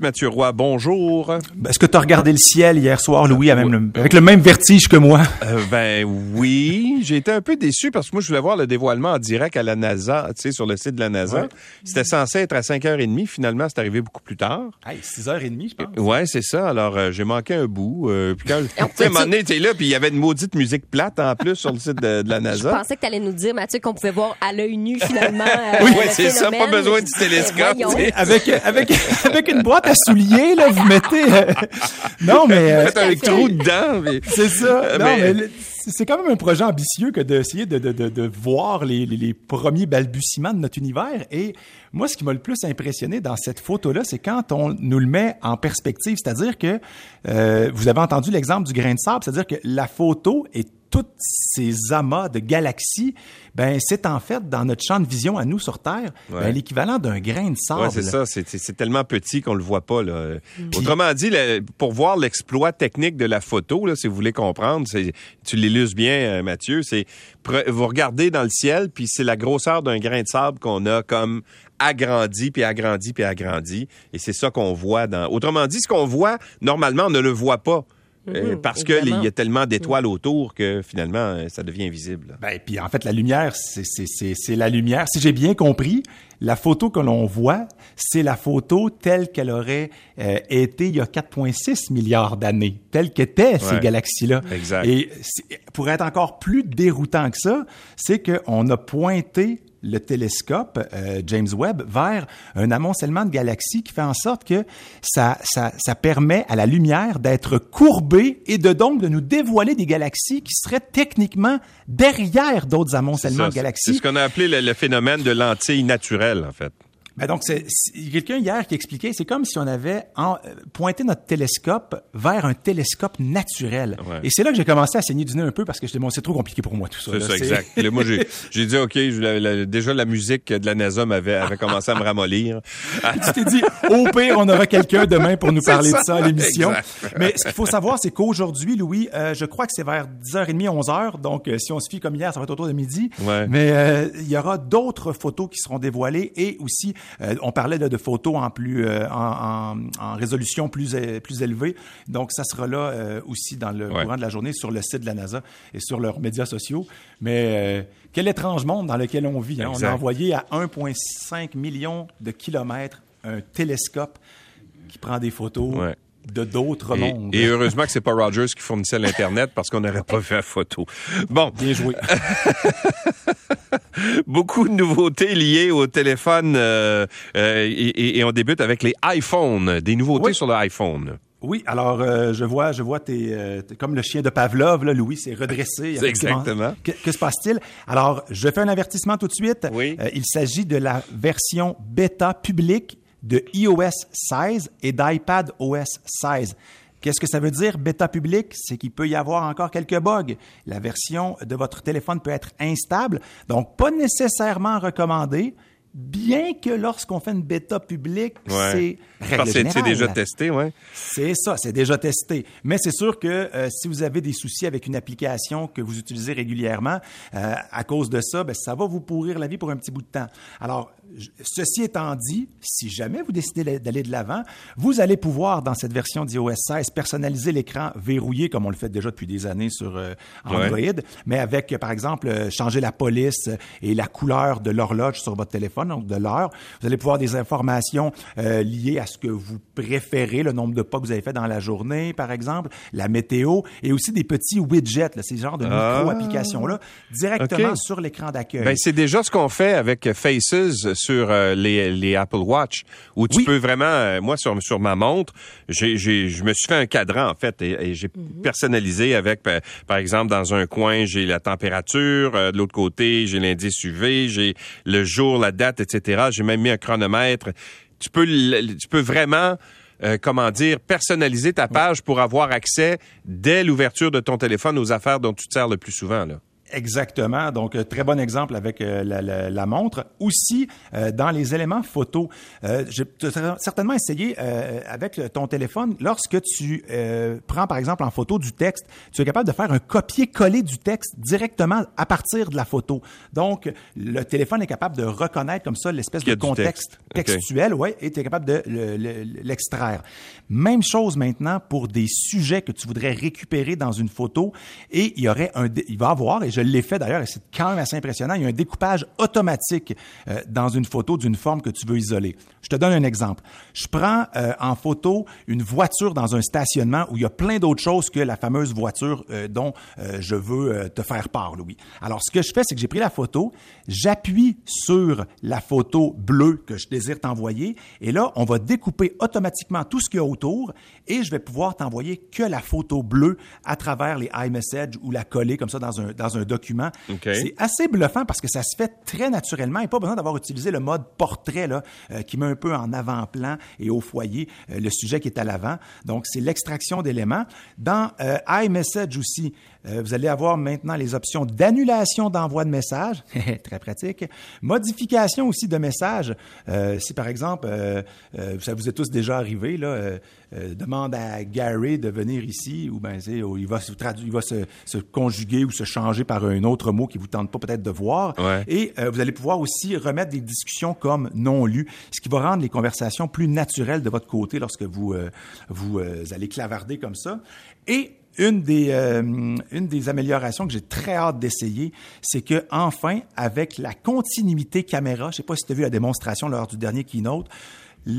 Mathieu Roy, bonjour. Est-ce que tu as regardé le ciel hier soir, Louis, avec le, avec le même vertige que moi? Euh, ben oui, j'ai été un peu déçu parce que moi, je voulais voir le dévoilement en direct à la NASA, tu sais, sur le site de la NASA. C'était censé être à 5h30, finalement, c'est arrivé beaucoup plus tard. Hey, 6h30, je pense. Ouais, c'est ça. Alors, euh, j'ai manqué un bout. Euh, puis quand, tu sais, à un moment donné, t'es là, puis il y avait une maudite musique plate en plus sur le site de, de la Je NASA. pensais que tu allais nous dire, Mathieu, qu'on pouvait voir à l'œil nu, finalement. euh, Oui, ouais, c'est ça, pas besoin du télescope, Ben. Avec, avec, avec une boîte à souliers, là, vous mettez... euh, Non, mais... euh, trou dedans. mais- C'est ça. Non, Mais- mais le- c'est quand même un projet ambitieux que d'essayer de, de, de, de voir les, les, les premiers balbutiements de notre univers. Et moi, ce qui m'a le plus impressionné dans cette photo-là, c'est quand on nous le met en perspective. C'est-à-dire que euh, vous avez entendu l'exemple du grain de sable, c'est-à-dire que la photo et tous ces amas de galaxies, ben c'est en fait dans notre champ de vision à nous sur Terre, Ouais. ben, l'équivalent d'un grain de sable. Ouais, c'est ça. C'est, tellement petit qu'on le voit pas. Là. Autrement dit, pour voir l'exploit technique de la photo, là, si vous voulez comprendre, tu l'illustres bien, euh, Mathieu. C'est vous regardez dans le ciel, puis c'est la grosseur d'un grain de sable qu'on a comme agrandi, puis agrandi, puis agrandi. Et c'est ça qu'on voit dans. Autrement dit, ce qu'on voit normalement, on ne le voit pas. Euh, parce qu'il y a tellement d'étoiles autour que finalement, euh, ça devient invisible. Ben, puis en fait, la lumière, c'est- c'est c'est- c'est la lumière. Si j'ai bien compris, la photo que l'on voit, c'est la photo telle qu'elle aurait euh, été il y a 4,6 milliards d'années, telle qu'étaient ces Ouais. galaxies-là. Exact. Et pour être encore plus déroutant que ça, c'est qu'on a pointé le télescope euh, James Webb vers un amoncellement de galaxies qui fait en sorte que ça, ça, ça permet à la lumière d'être courbée et de donc de nous dévoiler des galaxies qui seraient techniquement derrière d'autres amoncellements Ça, de galaxies. C'est ce qu'on a appelé le, le phénomène de lentille naturelle, en fait. Ben donc, c'est c'est- il y a quelqu'un hier qui expliquait, c'est comme si on avait en- euh, pointé notre télescope vers un télescope naturel. Ouais. Et c'est là que j'ai commencé à saigner du nez un peu parce que je bon, c'est trop compliqué pour moi tout ça. C'est ça, exact. Là, moi, j'ai, dit, OK, je- la- la- déjà, la musique de la NASA m'avait avait commencé à me ramollir. tu t'es dit, au pire, on aura quelqu'un demain pour nous parler ça, de ça à l'émission. Mais ce qu'il faut savoir, c'est qu'aujourd'hui, Louis, euh, je crois que c'est vers 10h30, 11h. Donc, euh, si on se fie comme hier, ça va être autour de midi. Ouais. Mais euh, il y aura d'autres photos qui seront dévoilées et aussi, euh, on parlait de, de photos en plus euh, en, en- en résolution plus euh, plus élevée. Donc, ça sera là euh, aussi dans le Ouais. courant de la journée sur le site de la NASA et sur leurs médias sociaux. Mais euh, quel étrange monde dans lequel on vit. hein. On a envoyé à 1,5 million de kilomètres un télescope qui prend des photos Ouais. De d'autres mondes. et heureusement que c'est pas Rogers qui fournissait l'Internet parce qu'on n'aurait pas fait la photo. Bon, Bien joué. beaucoup de nouveautés liées au téléphone euh, euh, et, on débute avec les iPhones, des nouveautés Oui. sur le iPhone. Oui, alors euh, je vois, je vois tes, euh, comme le chien de Pavlov, là, Louis, c'est redressé. C'est exactement. Que, que se passe-t-il? Alors, je fais un avertissement tout de suite. Oui. Euh, il s'agit de la version bêta publique de iOS 16 et d'iPad OS 16. Qu'est-ce que ça veut dire bêta public? C'est qu'il peut y avoir encore quelques bugs. La version de votre téléphone peut être instable, donc pas nécessairement recommandée. Bien que lorsqu'on fait une bêta publique, Ouais. c'est que c'est- déjà testé, ouais. C'est ça, c'est déjà testé. Mais c'est sûr que euh, si vous avez des soucis avec une application que vous utilisez régulièrement, euh, à cause de ça, ben, ça va vous pourrir la vie pour un petit bout de temps. Alors, ceci étant dit, si jamais vous décidez d'aller de l'avant, vous allez pouvoir, dans cette version d'iOS 16, personnaliser l'écran verrouillé, comme on le fait déjà depuis des années sur euh, Android, mais avec, par exemple, changer la police et la couleur de l'horloge sur votre téléphone, donc de l'heure. Vous allez pouvoir des informations euh, liées à ce que vous préférez, le nombre de pas que vous avez fait dans la journée, par exemple, la météo, et aussi des petits widgets, là, ces genres de Ah. micro-applications-là, directement sur l'écran d'accueil. Ben, c'est déjà ce qu'on fait avec Faces sur euh, les, les Apple Watch, où tu Oui. peux vraiment, euh, moi sur, sur ma montre, j'ai, je me suis fait un cadran en fait et, et j'ai personnalisé avec, par, exemple, dans un coin j'ai la température, de l'autre côté j'ai l'indice UV, j'ai le jour, la date, etc. J'ai même mis un chronomètre. Tu peux, tu peux vraiment euh, comment dire, personnaliser ta page pour avoir accès dès l'ouverture de ton téléphone aux affaires dont tu te sers le plus souvent. Là. Exactement. Donc, euh, très bon exemple avec euh, la, la, la, montre. Aussi, euh, dans les éléments photo, j'ai certainement essayé avec ton téléphone, lorsque tu prends, par exemple, en photo du texte, tu es capable de faire un copier-coller du texte directement à partir de la photo. Donc, le téléphone est capable de reconnaître comme ça l'espèce de contexte textuel, ouais, et tu es capable de l'extraire. Même chose maintenant pour des sujets que tu voudrais récupérer dans une photo, et il y aurait un, il va avoir, et je je l'ai fait d'ailleurs et c'est quand même assez impressionnant. Il y a un découpage automatique euh, dans une photo d'une forme que tu veux isoler. Je te donne un exemple. Je prends euh, en photo une voiture dans un stationnement où il y a plein d'autres choses que la fameuse voiture euh, dont je veux te faire part, Louis. Alors, ce que je fais, c'est que j'ai pris la photo, j'appuie sur la photo bleue que je désire t'envoyer et là, on va découper automatiquement tout ce qu'il y a autour et je vais pouvoir t'envoyer que la photo bleue à travers les iMessage ou la coller comme ça dans un, dans un document. C'est assez bluffant parce que ça se fait très naturellement et pas besoin d'avoir utilisé le mode portrait là, euh, qui met un peu en avant-plan et au foyer euh, le sujet qui est à l'avant. Donc, c'est l'extraction d'éléments. Dans euh, iMessage aussi, vous allez avoir maintenant les options d'annulation d'envoi de messages, très pratique. Modification aussi de messages. si par exemple, ça vous est tous déjà arrivé, là, demande à Gary de venir ici, ou ben, il va, se, il va se, se conjuguer ou se changer par un autre mot qui vous tente pas peut-être de voir. Et euh, vous allez pouvoir aussi remettre des discussions comme non lues, ce qui va rendre les conversations plus naturelles de votre côté lorsque vous euh, vous euh, allez clavarder comme ça. Et une des, une des améliorations que j'ai très hâte d'essayer, c'est que enfin, avec la continuité caméra, je sais pas si tu as vu la démonstration lors du dernier keynote,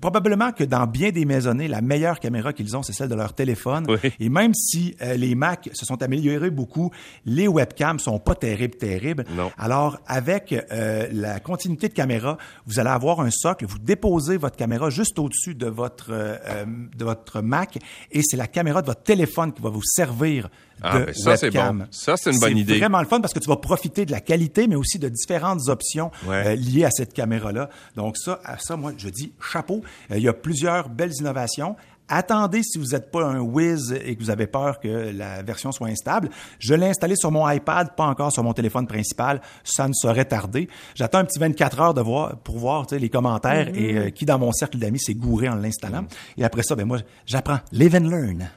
Probablement que dans bien des maisonnées, la meilleure caméra qu'ils ont, c'est celle de leur téléphone. Et même si euh, les Mac se sont améliorés beaucoup, les webcams sont pas terribles, terribles. Alors, avec euh, la continuité de caméra, vous allez avoir un socle. Vous déposez votre caméra juste au-dessus de votre euh, de votre Mac, et c'est la caméra de votre téléphone qui va vous servir ah, de ça, c'est bon. Ça, c'est une bonne idée. C'est vraiment le fun parce que tu vas profiter de la qualité, mais aussi de différentes options euh, liées à cette caméra-là. Donc ça, à ça, moi, je dis chapeau. Euh, il y a plusieurs belles innovations. Attendez si vous n'êtes pas un whiz et que vous avez peur que la version soit instable. Je l'ai installé sur mon iPad, pas encore sur mon téléphone principal. Ça ne saurait tarder. J'attends un petit 24 heures de voir, pour voir les commentaires et euh, qui dans mon cercle d'amis s'est gouré en l'installant. Et après ça, ben moi, j'apprends. Live and learn.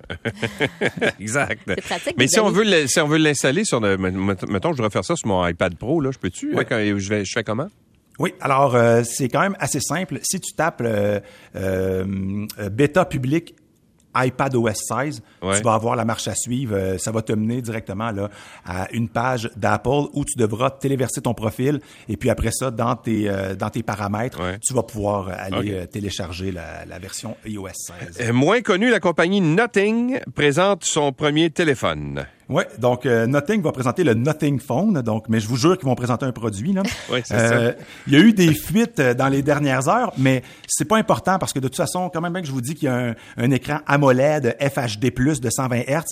exact. Mais si on, veut si on veut l'installer sur, le, mettons, je voudrais faire ça sur mon iPad Pro, là, je peux-tu? Je, vais, je fais comment? Oui, alors euh, c'est quand même assez simple. Si tu tapes euh, euh, bêta public iPad OS 16, tu vas avoir la marche à suivre. ça va te mener directement là, à une page d'Apple où tu devras téléverser ton profil et puis après ça, dans tes, dans tes paramètres, tu vas pouvoir aller télécharger la, la, version iOS 16. moins connu, la compagnie Nothing présente son premier téléphone. Oui, donc euh, Nothing va présenter le Nothing Phone, donc, mais je vous jure qu'ils vont présenter un produit. Là. Oui, c'est ça. Euh, il y a eu des fuites euh, dans les dernières heures, mais c'est pas important parce que de toute façon, quand même bien que je vous dis qu'il y a un, un écran AMOLED FHD+ de 120 Hz,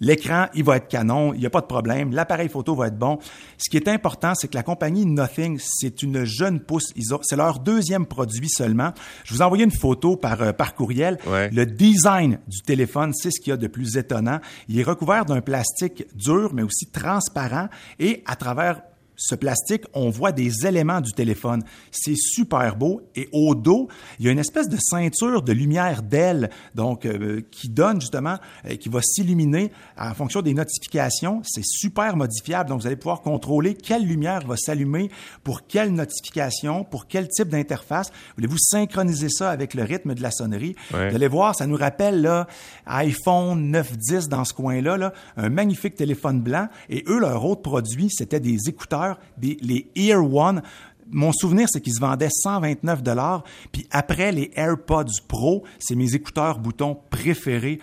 L'écran, il va être canon, il n'y a pas de problème. L'appareil photo va être bon. Ce qui est important, c'est que la compagnie Nothing, c'est une jeune pousse. C'est leur deuxième produit seulement. Je vous ai envoyé une photo par, euh, par courriel. Le design du téléphone, c'est ce qu'il y a de plus étonnant. Il est recouvert d'un plastique dur, mais aussi transparent. Et à travers ce plastique, on voit des éléments du téléphone. C'est super beau. Et au dos, il y a une espèce de ceinture de lumière d'aile, donc euh, qui donne justement, euh, qui va s'illuminer en fonction des notifications. C'est super modifiable. Donc, vous allez pouvoir contrôler quelle lumière va s'allumer pour quelle notification, pour quel type d'interface. Voulez-vous synchroniser ça avec le rythme de la sonnerie? Vous allez voir, ça nous rappelle là, iPhone 9-10 dans ce coin-là, là, un magnifique téléphone blanc. Et eux, leur autre produit, c'était des écouteurs des, les Ear One. Mon souvenir, c'est qu'ils se vendaient 129 dollars. Puis après, les AirPods Pro, c'est mes écouteurs boutons préférés.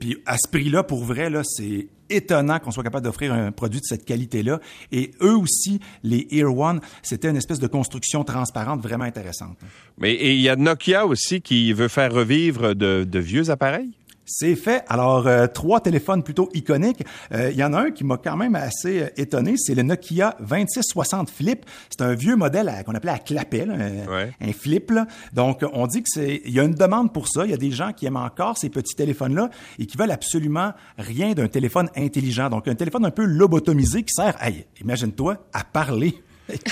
puis à ce prix-là, pour vrai, là, c'est étonnant qu'on soit capable d'offrir un produit de cette qualité-là. Et eux aussi, les Ear One, c'était une espèce de construction transparente vraiment intéressante. Mais il y a Nokia aussi qui veut faire revivre de vieux appareils? C'est fait. Alors, euh, trois téléphones plutôt iconiques. Euh, Il y en a un qui m'a quand même assez euh, étonné, c'est le Nokia 2660 Flip. C'est un vieux modèle qu'on appelait à clapet, là, un, Ouais. un flip. là. Donc, on dit que c'est, il y a une demande pour ça. Il y a des gens qui aiment encore ces petits téléphones-là et qui veulent absolument rien d'un téléphone intelligent. Donc, un téléphone un peu lobotomisé qui sert, hey, imagine-toi, à parler.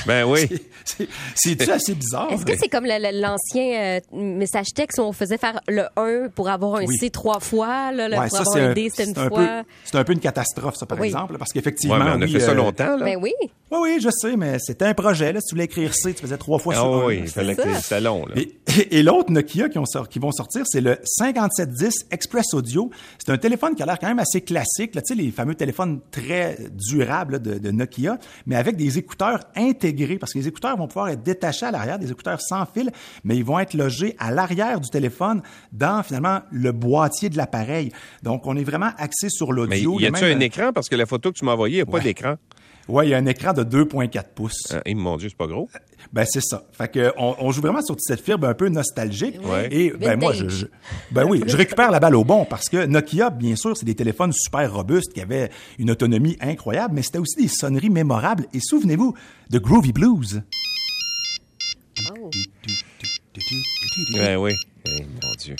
Ben oui. C'est- C'est-tu assez bizarre? Est-ce que c'est comme l'ancien euh, message texte où on faisait faire le 1 pour avoir un Oui. C trois fois, là, Ouais, pour ça, avoir c'est un D, c'était c'est une un fois? peu, c'est un peu une catastrophe, ça, par Oui. exemple, parce qu'effectivement. Ouais, on a oui, fait ça euh, longtemps, là. Ben oui. Oui, oui, je sais, mais c'était un projet. Là. Si tu voulais écrire C, tu faisais trois fois Ah sur un. oui, il fallait que ça. c'était long, là. Et, et l'autre Nokia qui, ont qui vont sortir, c'est le 5710 Express Audio. C'est un téléphone qui a l'air quand même assez classique, là, tu sais, les fameux téléphones très durables là, de, de Nokia, mais avec des écouteurs intégrés, parce que les écouteurs vont pouvoir être détachés à l'arrière, des écouteurs sans fil, mais ils vont être logés à l'arrière du téléphone dans finalement le boîtier de l'appareil. Donc, on est vraiment axé sur Mais l'audio. y Il a-tu même, un écran? Parce que la photo que tu m'as envoyée, il n'y a pas Ouais. d'écran. Ouais, il y a un écran de 2.4 pouces. Ah, eh, mon Dieu, c'est pas gros. Ben c'est ça. Fait que on, on joue vraiment sur cette fibre un peu nostalgique. Ouais. Et ben moi je, ben oui, je récupère la balle au bon parce que Nokia bien sûr, c'est des téléphones super robustes qui avaient une autonomie incroyable, mais c'était aussi des sonneries mémorables et souvenez-vous de Groovy Blues. Oh, Ben oui. Eh, mon Dieu.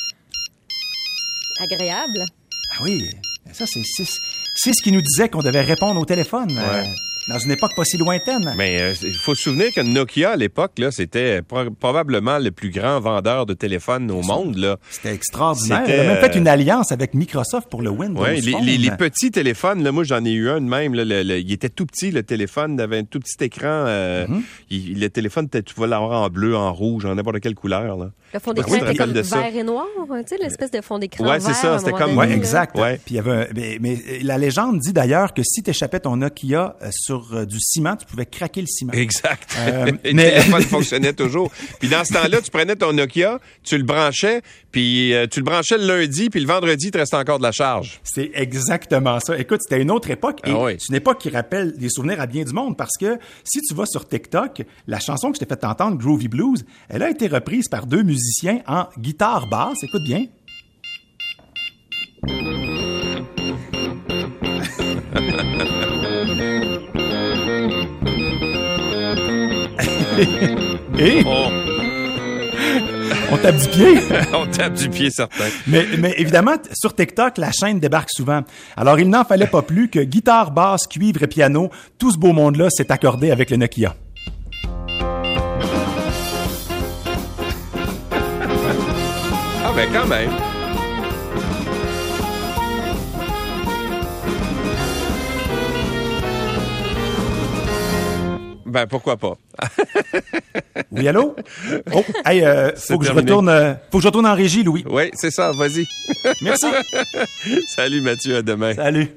agréable. Ah oui, ça c'est c'est ce qui nous disait qu'on devait répondre au téléphone euh, dans une époque pas si lointaine. Mais euh, il faut se souvenir que Nokia, à l'époque, là, c'était pro- probablement le plus grand vendeur de téléphones au monde, là. C'était extraordinaire. C'était, Il a même fait euh, une alliance avec Microsoft pour le Windows Ouais, les, Phone. les- les petits téléphones, là, moi j'en ai eu un de même. Là, le- le- il était tout petit, le téléphone, il avait un tout petit écran. euh, Mm-hmm. il- le téléphone, tu vas l'avoir en bleu, en rouge, en n'importe quelle couleur. Là. Le fond d'écran était comme de ça. vert et noir, hein, tu sais, l'espèce de fond d'écran Ouais, c'est ça, c'était comme- exact. Ouais. Puis il y avait un- mais, mais la légende dit d'ailleurs que si tu échappais ton Nokia euh, sur euh, du ciment, tu pouvais craquer le ciment. Exact. Euh, le mais- téléphone fonctionnait toujours. Puis dans ce temps-là, tu prenais ton Nokia, tu le branchais, puis euh, tu le branchais le lundi, puis le vendredi, il te restait encore de la charge. C'est exactement ça. Écoute, c'était une autre époque et Ah oui. c'est une époque qui rappelle des souvenirs à bien du monde parce que si tu vas sur TikTok, la chanson que je t'ai fait entendre, Groovy Blues, elle a été reprise par deux musiciens en guitare basse. Écoute bien. et? On, tape du pied? on tape du pied certain. Mais, mais évidemment, sur TikTok, la chaîne débarque souvent. Alors, il n'en fallait pas plus que guitare, basse, cuivre et piano, tout ce beau monde-là s'est accordé avec le Nokia. Ah ben quand même. Ben pourquoi pas. Oui, allô? Oh, hey, euh, faut que je retourne, euh, faut que je retourne en régie, Louis. Oui, c'est ça, vas-y. Merci. Salut Mathieu, à demain. Salut.